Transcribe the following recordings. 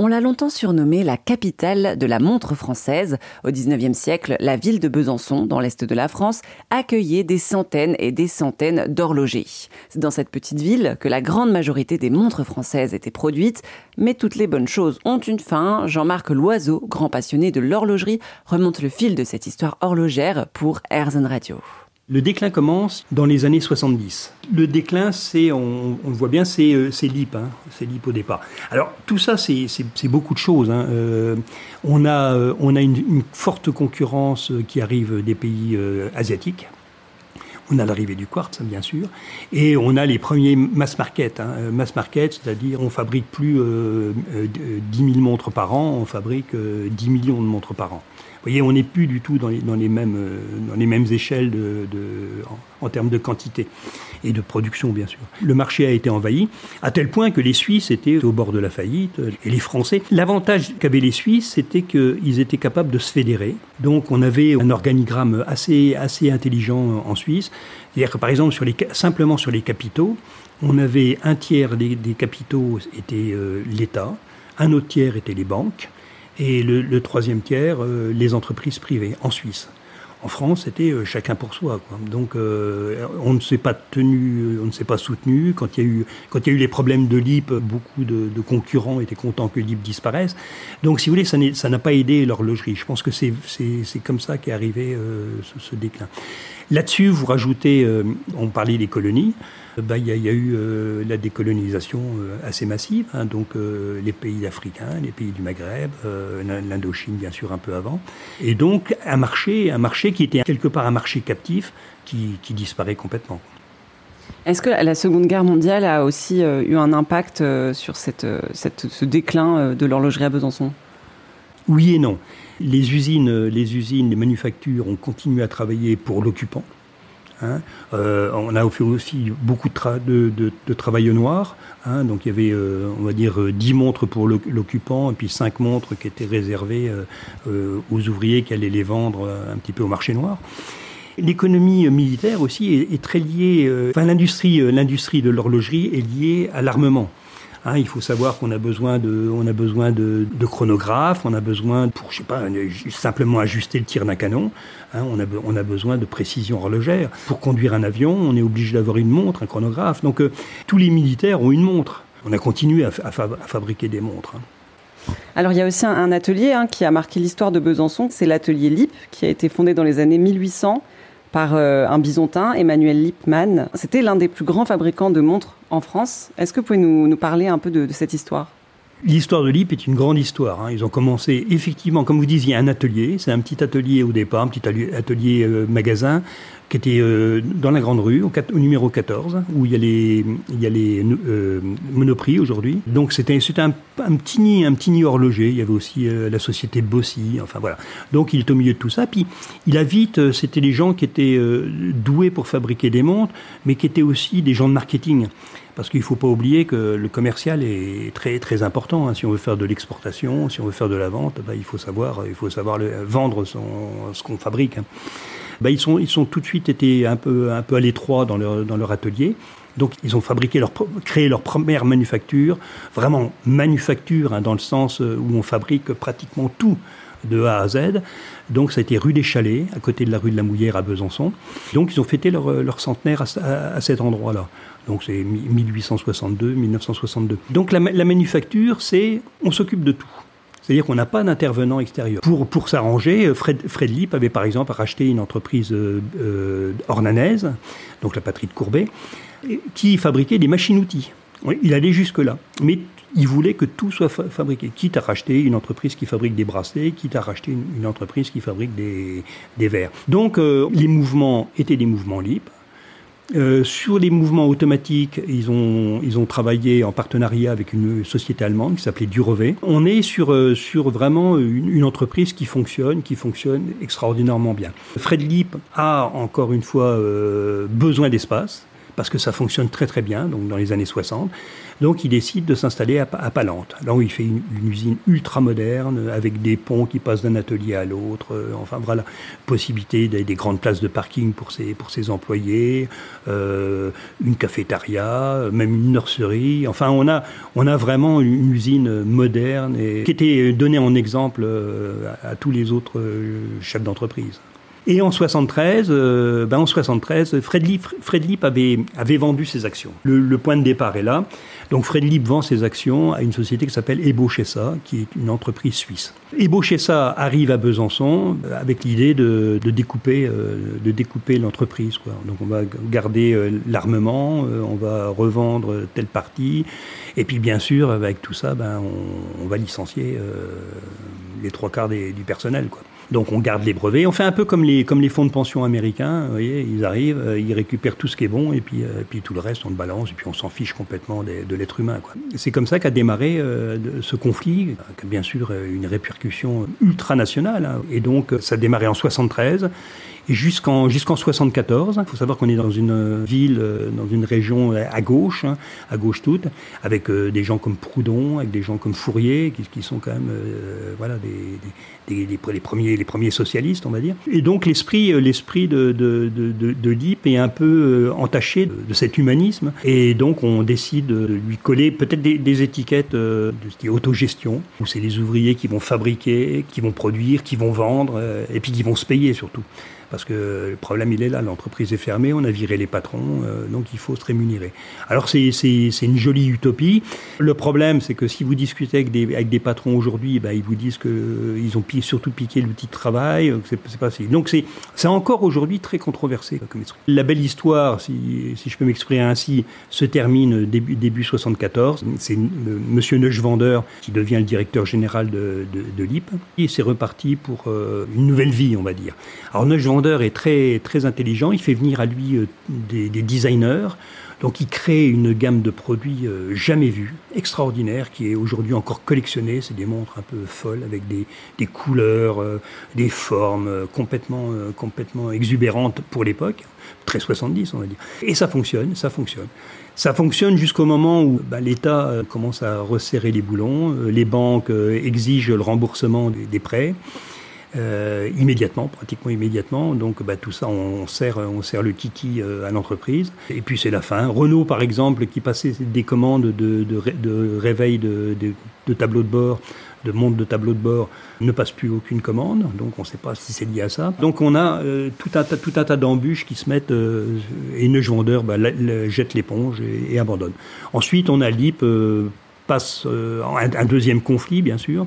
On l'a longtemps surnommée la capitale de la montre française. Au XIXe siècle, la ville de Besançon, dans l'est de la France, accueillait des centaines et des centaines d'horlogers. C'est dans cette petite ville que la grande majorité des montres françaises étaient produites, mais toutes les bonnes choses ont une fin. Jean-Marc Loiseau, grand passionné de l'horlogerie, remonte le fil de cette histoire horlogère pour Airzone Radio. Le déclin commence dans les années 70. Le déclin, c'est, on, le voit bien, c'est, euh, c'est l'IP, hein, c'est l'IP au départ. Alors tout ça, c'est, beaucoup de choses. Hein. Euh, on a, euh, on a une, forte concurrence qui arrive des pays asiatiques. On a l'arrivée du quartz, bien sûr, et on a les premiers mass market. Hein. Mass market, c'est-à-dire on fabrique plus 10 000 montres par an, on fabrique 10 millions de montres par an. Vous voyez, on n'est plus du tout euh, dans les mêmes échelles de, en, termes de quantité et de production, bien sûr. Le marché a été envahi, à tel point que les Suisses étaient au bord de la faillite, et les Français. L'avantage qu'avaient les Suisses, c'était qu'ils étaient capables de se fédérer. Donc on avait un organigramme assez, assez intelligent en Suisse. C'est-à-dire que par exemple, sur les, simplement sur les capitaux, on avait un tiers des, capitaux était euh, l'État, un autre tiers était les banques, et le, troisième tiers, euh, les entreprises privées en Suisse. En France, c'était euh, chacun pour soi. Donc, euh, on ne s'est pas tenu, on ne s'est pas soutenu. Quand il y a eu, les problèmes de l'IP, beaucoup de, concurrents étaient contents que l'IP disparaisse. Donc, si vous voulez, ça n'a pas aidé l'horlogerie. Je pense que c'est comme ça qu'est arrivé ce, déclin. Là-dessus, vous rajoutez, on parlait des colonies. Bah, il y, a eu euh, la décolonisation euh, assez massive, hein, donc euh, les pays africains, les pays du Maghreb, l'Indochine bien sûr un peu avant, et donc un marché, un marché qui était quelque part un marché captif qui, disparaît complètement. Est-ce que la Seconde Guerre mondiale a aussi eu un impact sur cette, ce déclin de l'horlogerie à Besançon? Oui et non. Les usines, les usines, les manufactures ont continué à travailler pour l'occupant. Hein. Euh, on a fait aussi beaucoup de, travail au noir. Hein. donc il y avait, euh, on va dire, 10 montres pour l'occupant et puis 5 montres qui étaient réservées euh, aux ouvriers qui allaient les vendre un petit peu au marché noir. L'économie militaire aussi est, est très liée, enfin l'industrie de l'horlogerie est liée à l'armement. Hein, il faut savoir qu'on a besoin de, on a besoin de, chronographes, on a besoin pour, je sais pas, simplement ajuster le tir d'un canon. Hein, on, a, on a besoin de précision horlogère. Pour conduire un avion, on est obligé d'avoir une montre, un chronographe. Donc euh, tous les militaires ont une montre. On a continué à, fabriquer des montres. Hein. Alors il y a aussi un, atelier qui a marqué l'histoire de Besançon, c'est l'atelier LIP, qui a été fondé dans les années 1800 par euh, un bisontin, Emmanuel Lippmann. C'était l'un des plus grands fabricants de montres en France. Est-ce que vous pouvez nous, parler un peu de, cette histoire? L'histoire de Lip est une grande histoire. Hein. Ils ont commencé effectivement, comme vous disiez, un atelier. C'est un petit atelier au départ, un petit atelier euh, magasin qui était euh, dans la Grande Rue, au, numéro 14, où il y a les, il y a les euh, Monoprix aujourd'hui. Donc c'était un, un, petit nid, un petit nid horloger. Il y avait aussi euh, la société Bossy, enfin voilà. Donc il est au milieu de tout ça. Puis il a vite, c'était les gens qui étaient doués pour fabriquer des montres, mais qui étaient aussi des gens de marketing. Parce qu'il ne faut pas oublier que le commercial est très très important. Hein. Si on veut faire de l'exportation, si on veut faire de la vente, bah, il faut savoir, il faut savoir vendre son, ce qu'on fabrique. Hein. Bah, ils, sont, ils sont tout de suite été un peu, un peu à l'étroit dans leur, dans leur atelier. Donc ils ont fabriqué leur, créé leur première manufacture, vraiment manufacture hein, dans le sens euh, où on fabrique pratiquement tout de A à Z. Donc ça a été rue des Chalets, à côté de la rue de la Mouillère à Besançon. Donc ils ont fêté leur, leur centenaire à, cet endroit-là. Donc c'est 1862, 1962. Donc la, la manufacture, c'est on s'occupe de tout. C'est-à-dire qu'on n'a pas d'intervenant extérieur. Pour, pour s'arranger, Fred, Fred Lipp avait par exemple racheté une entreprise euh, euh, ornanaise, donc la patrie de Courbet, qui fabriquait des machines-outils. Il allait jusque-là. Mais il voulait que tout soit fabriqué, quitte à racheter une entreprise qui fabrique des bracelets, quitte à racheter une, entreprise qui fabrique des, verres. Donc euh, les mouvements étaient des mouvements libres, euh, sur les mouvements automatiques, ils ont, ils ont travaillé en partenariat avec une société allemande qui s'appelait Durevet. On est sur, euh, sur vraiment une, entreprise qui fonctionne, qui fonctionne extraordinairement bien. Fred Lipp a encore une fois euh, besoin d'espace parce que ça fonctionne très très bien, donc dans les années 60. Donc il décide de s'installer à, Palante, là où il fait une, usine ultra moderne, avec des ponts qui passent d'un atelier à l'autre, euh, enfin voilà, possibilité des, des, grandes places de parking pour ses, pour ses employés, euh, une cafétéria, même une nurserie, enfin on a, on a vraiment une usine moderne et qui était donnée en exemple euh, à, tous les autres chefs d'entreprise. Et en 73, euh, ben en 73, Fred Fred avait, vendu ses actions. Le, point de départ est là. Donc Fred Lipp vend ses actions à une société qui s'appelle Ebochessa, qui est une entreprise suisse. Ebochessa arrive à Besançon avec l'idée de, découper, euh, découper l'entreprise. Donc on va garder euh, l'armement, on va revendre telle partie, et puis bien sûr avec tout ça, ben, on, va licencier les trois quarts du personnel. Donc on garde les brevets. On fait un peu comme les, comme les fonds de pension américains. Vous voyez, ils arrivent, euh, ils récupèrent tout ce qui est bon et puis, euh, puis tout le reste on le balance et puis on s'en fiche complètement de, l'être humain. C'est comme ça qu'a démarré euh, ce conflit, qui a bien sûr une répercussion ultranationale. Hein. Et donc ça a démarré en 73 jusqu'en jusqu'en 74. Il faut savoir qu'on est dans une ville, euh, dans une région à gauche, hein, à gauche toute, avec euh, des gens comme Proudhon, avec des gens comme Fourier, qui, qui sont quand même euh, voilà des, des, des, les premiers les premiers socialistes, on va dire. Et donc l'esprit l'esprit de de, de, de est un peu entaché de, cet humanisme, et donc on décide de lui coller peut-être des, des, étiquettes de ce qui est autogestion, où c'est les ouvriers qui vont fabriquer, qui vont produire, qui vont vendre, et puis qui vont se payer surtout parce que le problème il est là, l'entreprise est fermée, on a viré les patrons, euh, donc il faut se rémunérer. Alors c'est une jolie utopie. Le problème c'est que si vous discutez avec des, avec des patrons aujourd'hui, bah, ils vous disent qu'ils euh, ont surtout piqué l'outil de travail, euh, c'est pas Donc c'est encore aujourd'hui très controversé. La belle histoire, si, si je peux m'exprimer ainsi, se termine début, début 74. C'est Monsieur Neuschwander qui devient le directeur général de, de, l'IP. Et c'est reparti pour une nouvelle vie, on va dire. Alors Neuschwander est très, très intelligent, il fait venir à lui euh, des, designers, donc il crée une gamme de produits euh, jamais vus, extraordinaire, qui est aujourd'hui encore collectionnée. C'est des montres un peu folles avec des, des couleurs, euh, des formes complètement, complètement exubérantes pour l'époque, très 70 on va dire. Et ça fonctionne, ça fonctionne. Ça fonctionne jusqu'au moment où bah, l'État commence à resserrer les boulons, les banques exigent le remboursement des prêts. Euh, immédiatement, pratiquement immédiatement. Donc bah, tout ça, on sert, on sert le kiki euh, à l'entreprise. Et puis c'est la fin. Renault, par exemple, qui passait des commandes de, de, de réveil de, de, tableau de bord, de montre de tableau de bord, ne passe plus aucune commande. Donc on ne sait pas si c'est lié à ça. Donc on a euh, tout, un, tout un tas d'embûches qui se mettent et Neige Vendeur bah, jette l'éponge et, et, abandonne. Ensuite, on a LIP passe un, un deuxième conflit, bien sûr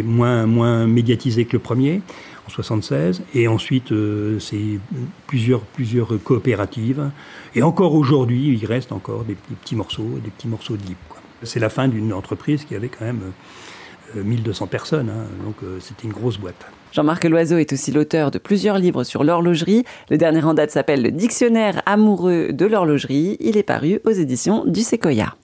moins, médiatisé que le premier, en 76. Et ensuite, euh, c'est plusieurs, plusieurs coopératives. Et encore aujourd'hui, il reste encore des, petits morceaux, des petits morceaux de libre. C'est la fin d'une entreprise qui avait quand même 1200 euh, personnes, hein, donc euh, c'était une grosse boîte. Jean-Marc Loiseau est aussi l'auteur de plusieurs livres sur l'horlogerie. Le dernier en date s'appelle Le Dictionnaire amoureux de l'horlogerie. Il est paru aux éditions du Sequoia.